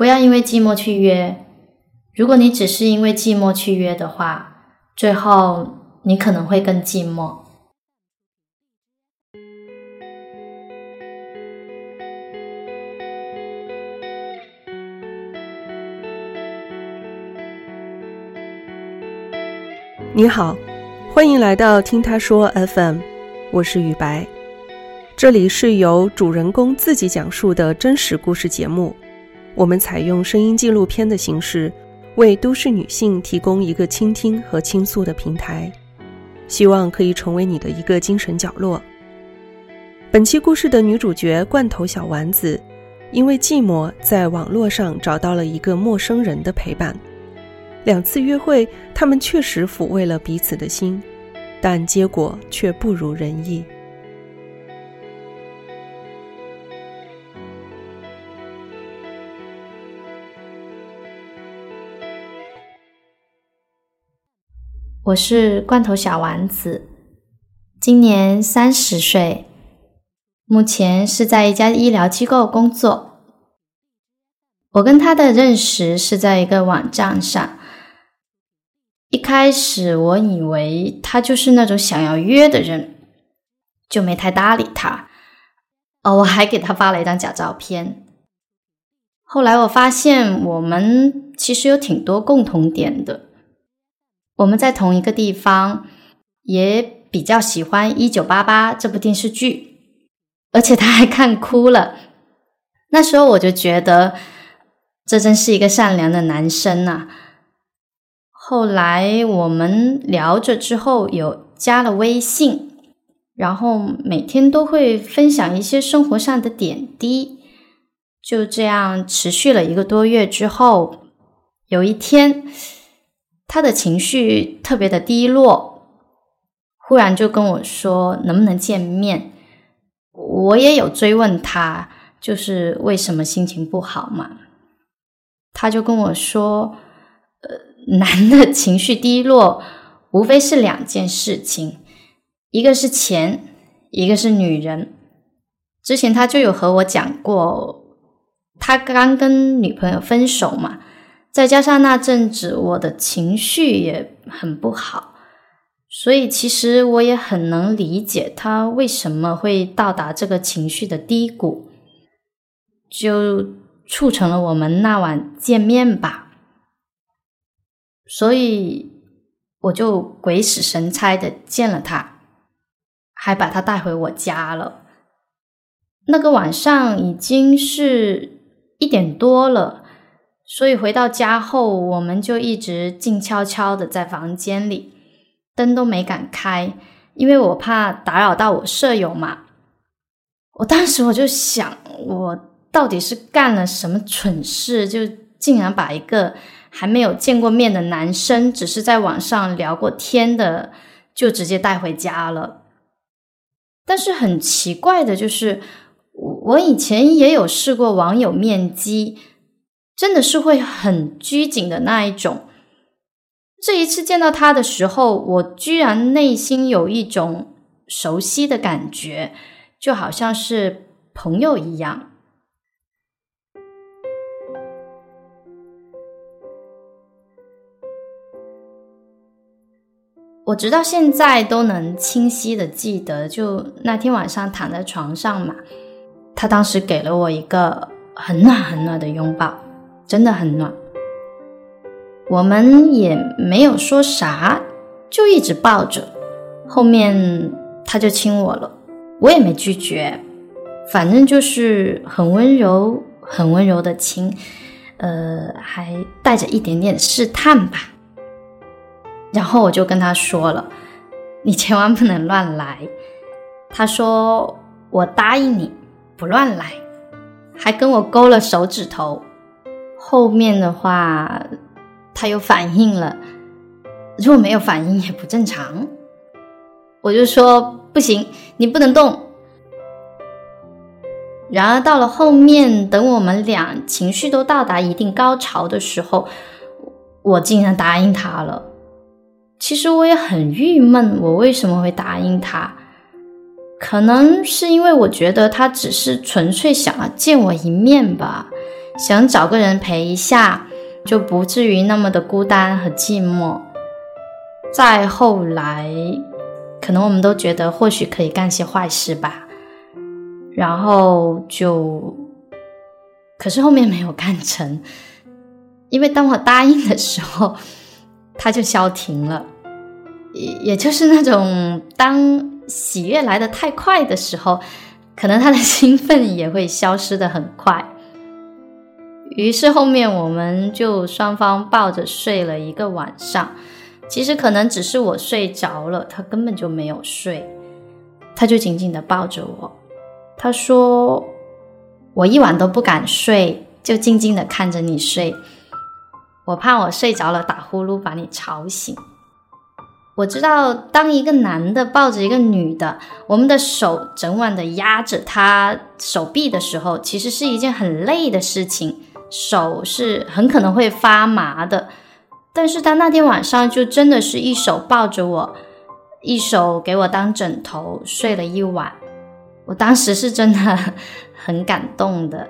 不要因为寂寞去约。如果你只是因为寂寞去约的话，最后你可能会更寂寞。你好，欢迎来到听他说 FM，我是雨白，这里是由主人公自己讲述的真实故事节目，我们采用声音纪录片的形式，为都市女性提供一个倾听和倾诉的平台，希望可以成为你的一个精神角落。本期故事的女主角罐头小丸子，因为寂寞，在网络上找到了一个陌生人的陪伴。两次约会，他们确实抚慰了彼此的心，但结果却不如人意。我是罐头小丸子，今年三十岁，目前是在一家医疗机构工作。我跟他的认识是在一个网站上。一开始我以为他就是那种想要约的人，就没太搭理他。哦，我还给他发了一张假照片。后来我发现我们其实有挺多共同点的，我们在同一个地方，也比较喜欢《一九八八》这部电视剧，而且他还看哭了。那时候我就觉得，这真是一个善良的男生呐。后来我们聊着之后，有加了微信，然后每天都会分享一些生活上的点滴。就这样持续了一个多月之后，有一天，他的情绪特别的低落，忽然就跟我说能不能见面。我也有追问他，就是为什么心情不好嘛？他就跟我说，呃。男的情绪低落，无非是两件事情，一个是钱，一个是女人。之前他就有和我讲过，他刚跟女朋友分手嘛，再加上那阵子我的情绪也很不好，所以其实我也很能理解他为什么会到达这个情绪的低谷，就促成了我们那晚见面吧。所以我就鬼使神差的见了他，还把他带回我家了。那个晚上已经是一点多了，所以回到家后，我们就一直静悄悄的在房间里，灯都没敢开，因为我怕打扰到我舍友嘛。我当时我就想，我到底是干了什么蠢事，就竟然把一个。还没有见过面的男生，只是在网上聊过天的，就直接带回家了。但是很奇怪的就是，我以前也有试过网友面基，真的是会很拘谨的那一种。这一次见到他的时候，我居然内心有一种熟悉的感觉，就好像是朋友一样。我直到现在都能清晰的记得，就那天晚上躺在床上嘛，他当时给了我一个很暖很暖的拥抱，真的很暖。我们也没有说啥，就一直抱着。后面他就亲我了，我也没拒绝，反正就是很温柔、很温柔的亲，呃，还带着一点点试探吧。然后我就跟他说了：“你千万不能乱来。”他说：“我答应你不乱来。”还跟我勾了手指头。后面的话他有反应了，如果没有反应也不正常。我就说：“不行，你不能动。”然而到了后面，等我们俩情绪都到达一定高潮的时候，我竟然答应他了。其实我也很郁闷，我为什么会答应他？可能是因为我觉得他只是纯粹想要见我一面吧，想找个人陪一下，就不至于那么的孤单和寂寞。再后来，可能我们都觉得或许可以干些坏事吧，然后就，可是后面没有干成，因为当我答应的时候，他就消停了，也也就是那种当喜悦来的太快的时候，可能他的兴奋也会消失的很快。于是后面我们就双方抱着睡了一个晚上。其实可能只是我睡着了，他根本就没有睡，他就紧紧的抱着我。他说：“我一晚都不敢睡，就静静的看着你睡，我怕我睡着了打呼噜把你吵醒。”我知道，当一个男的抱着一个女的，我们的手整晚的压着他手臂的时候，其实是一件很累的事情，手是很可能会发麻的。但是他那天晚上就真的是一手抱着我，一手给我当枕头睡了一晚，我当时是真的很感动的。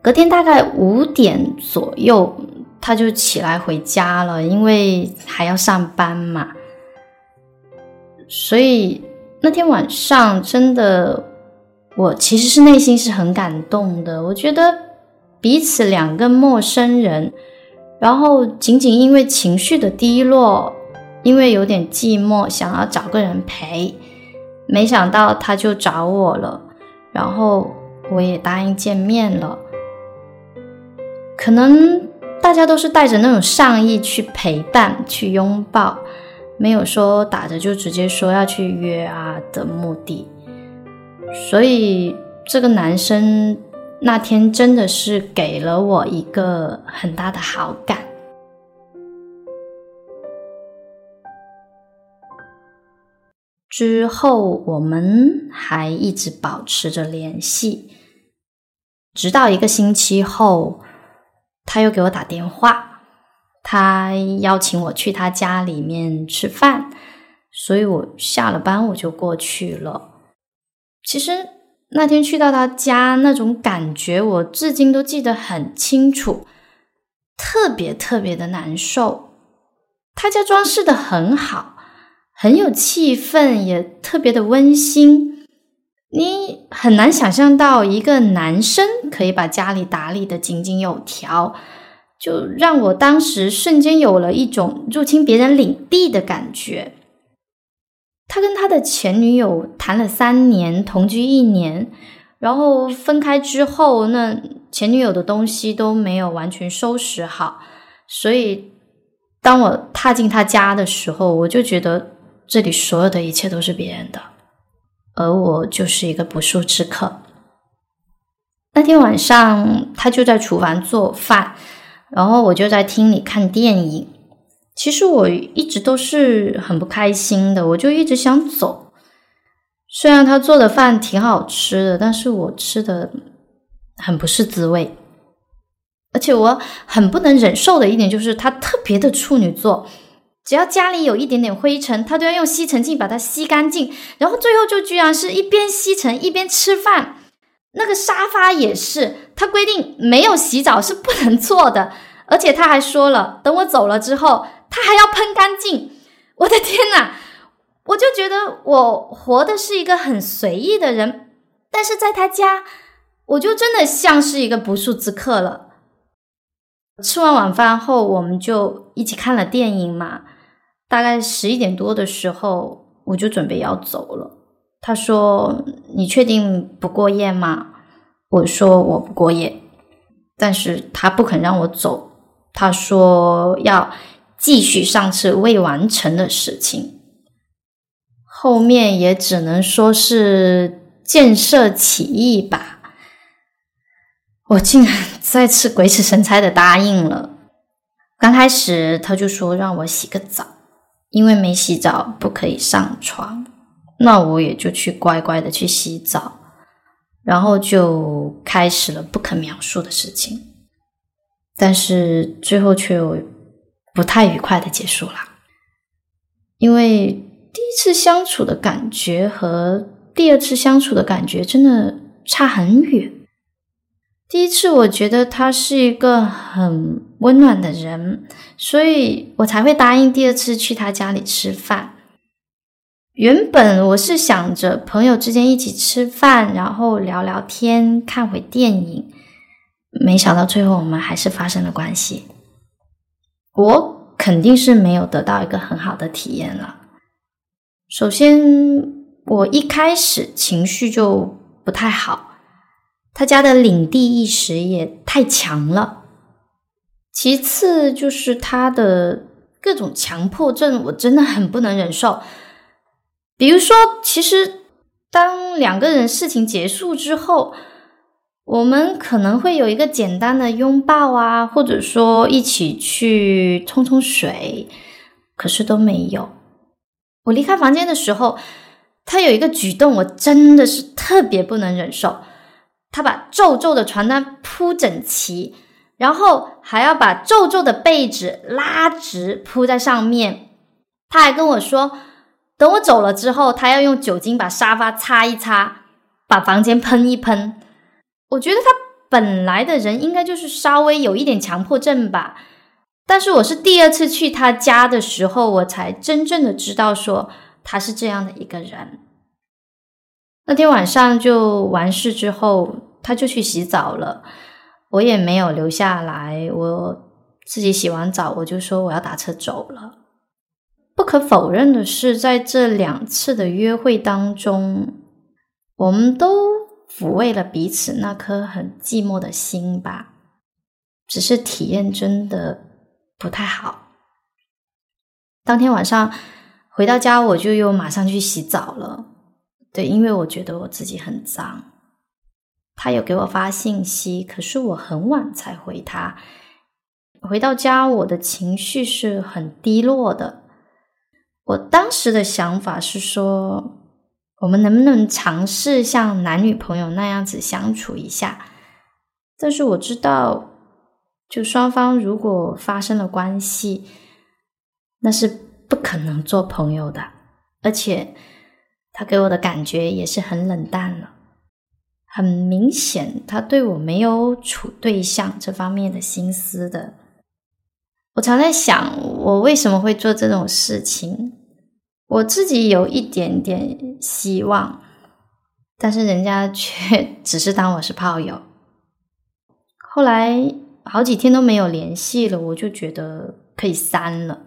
隔天大概五点左右，他就起来回家了，因为还要上班嘛。所以那天晚上真的，我其实是内心是很感动的。我觉得彼此两个陌生人。然后仅仅因为情绪的低落，因为有点寂寞，想要找个人陪，没想到他就找我了，然后我也答应见面了。可能大家都是带着那种善意去陪伴、去拥抱，没有说打着就直接说要去约啊的目的，所以这个男生。那天真的是给了我一个很大的好感。之后我们还一直保持着联系，直到一个星期后，他又给我打电话，他邀请我去他家里面吃饭，所以我下了班我就过去了。其实。那天去到他家，那种感觉我至今都记得很清楚，特别特别的难受。他家装饰的很好，很有气氛，也特别的温馨。你很难想象到一个男生可以把家里打理的井井有条，就让我当时瞬间有了一种入侵别人领地的感觉。他跟他的前女友谈了三年，同居一年，然后分开之后，那前女友的东西都没有完全收拾好，所以当我踏进他家的时候，我就觉得这里所有的一切都是别人的，而我就是一个不速之客。那天晚上，他就在厨房做饭，然后我就在厅里看电影。其实我一直都是很不开心的，我就一直想走。虽然他做的饭挺好吃的，但是我吃的很不是滋味。而且我很不能忍受的一点就是他特别的处女座，只要家里有一点点灰尘，他都要用吸尘器把它吸干净，然后最后就居然是一边吸尘一边吃饭。那个沙发也是，他规定没有洗澡是不能坐的，而且他还说了，等我走了之后。他还要喷干净，我的天呐！我就觉得我活的是一个很随意的人，但是在他家，我就真的像是一个不速之客了。吃完晚饭后，我们就一起看了电影嘛。大概十一点多的时候，我就准备要走了。他说：“你确定不过夜吗？”我说：“我不过夜。”但是他不肯让我走，他说要。继续上次未完成的事情，后面也只能说是建设起义吧。我竟然再次鬼使神差的答应了。刚开始他就说让我洗个澡，因为没洗澡不可以上床。那我也就去乖乖的去洗澡，然后就开始了不可描述的事情。但是最后却有。不太愉快的结束了，因为第一次相处的感觉和第二次相处的感觉真的差很远。第一次我觉得他是一个很温暖的人，所以我才会答应第二次去他家里吃饭。原本我是想着朋友之间一起吃饭，然后聊聊天，看会电影，没想到最后我们还是发生了关系。我肯定是没有得到一个很好的体验了。首先，我一开始情绪就不太好。他家的领地意识也太强了。其次就是他的各种强迫症，我真的很不能忍受。比如说，其实当两个人事情结束之后，我们可能会有一个简单的拥抱啊，或者说一起去冲冲水，可是都没有。我离开房间的时候，他有一个举动，我真的是特别不能忍受。他把皱皱的床单铺整齐，然后还要把皱皱的被子拉直铺在上面。他还跟我说，等我走了之后，他要用酒精把沙发擦一擦，把房间喷一喷。我觉得他本来的人应该就是稍微有一点强迫症吧，但是我是第二次去他家的时候，我才真正的知道说他是这样的一个人。那天晚上就完事之后。他就去洗澡了，我也没有留下来。我自己洗完澡，我就说我要打车走了。不可否认的是，在这两次的约会当中，我们都抚慰了彼此那颗很寂寞的心吧。只是体验真的不太好。当天晚上回到家，我就又马上去洗澡了。对，因为我觉得我自己很脏。他有给我发信息，可是我很晚才回他。回到家，我的情绪是很低落的。我当时的想法是说，我们能不能尝试像男女朋友那样子相处一下？但是我知道，就双方如果发生了关系，那是不可能做朋友的。而且，他给我的感觉也是很冷淡了。很明显，他对我没有处对象这方面的心思的。我常在想，我为什么会做这种事情？我自己有一点点希望，但是人家却 只是当我是炮友。后来好几天都没有联系了，我就觉得可以删了。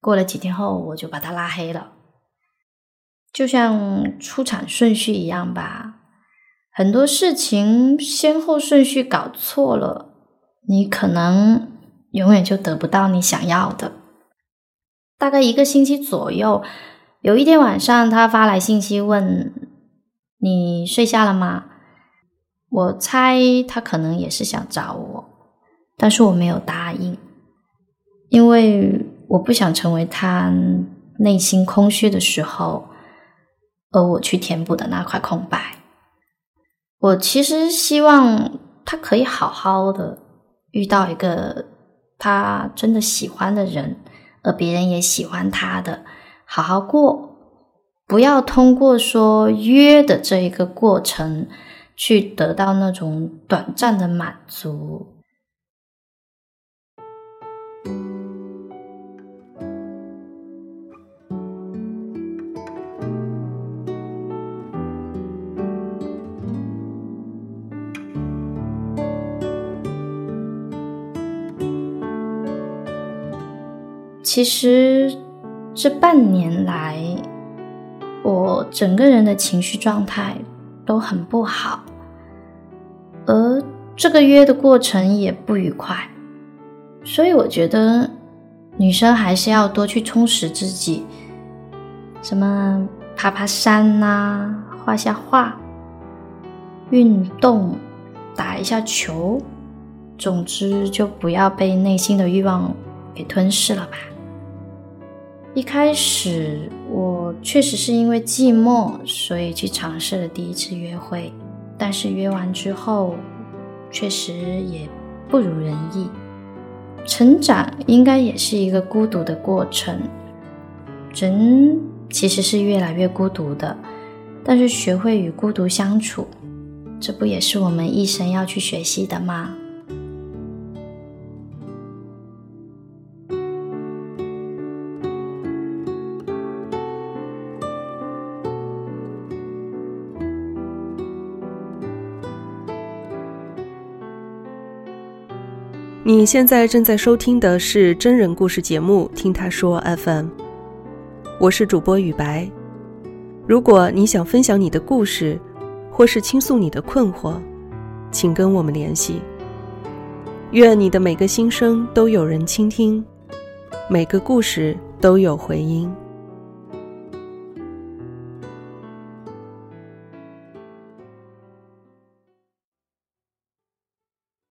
过了几天后，我就把他拉黑了，就像出场顺序一样吧。很多事情先后顺序搞错了，你可能永远就得不到你想要的。大概一个星期左右，有一天晚上，他发来信息问：“你睡下了吗？”我猜他可能也是想找我，但是我没有答应，因为我不想成为他内心空虚的时候，而我去填补的那块空白。我其实希望他可以好好的遇到一个他真的喜欢的人，而别人也喜欢他的，好好过，不要通过说约的这一个过程去得到那种短暂的满足。其实这半年来，我整个人的情绪状态都很不好，而这个约的过程也不愉快，所以我觉得女生还是要多去充实自己，什么爬爬山呐，画下画，运动，打一下球，总之就不要被内心的欲望给吞噬了吧。一开始我确实是因为寂寞，所以去尝试了第一次约会，但是约完之后，确实也不如人意。成长应该也是一个孤独的过程，人其实是越来越孤独的，但是学会与孤独相处，这不也是我们一生要去学习的吗？你现在正在收听的是真人故事节目《听他说 FM》，我是主播雨白。如果你想分享你的故事，或是倾诉你的困惑，请跟我们联系。愿你的每个心声都有人倾听，每个故事都有回音。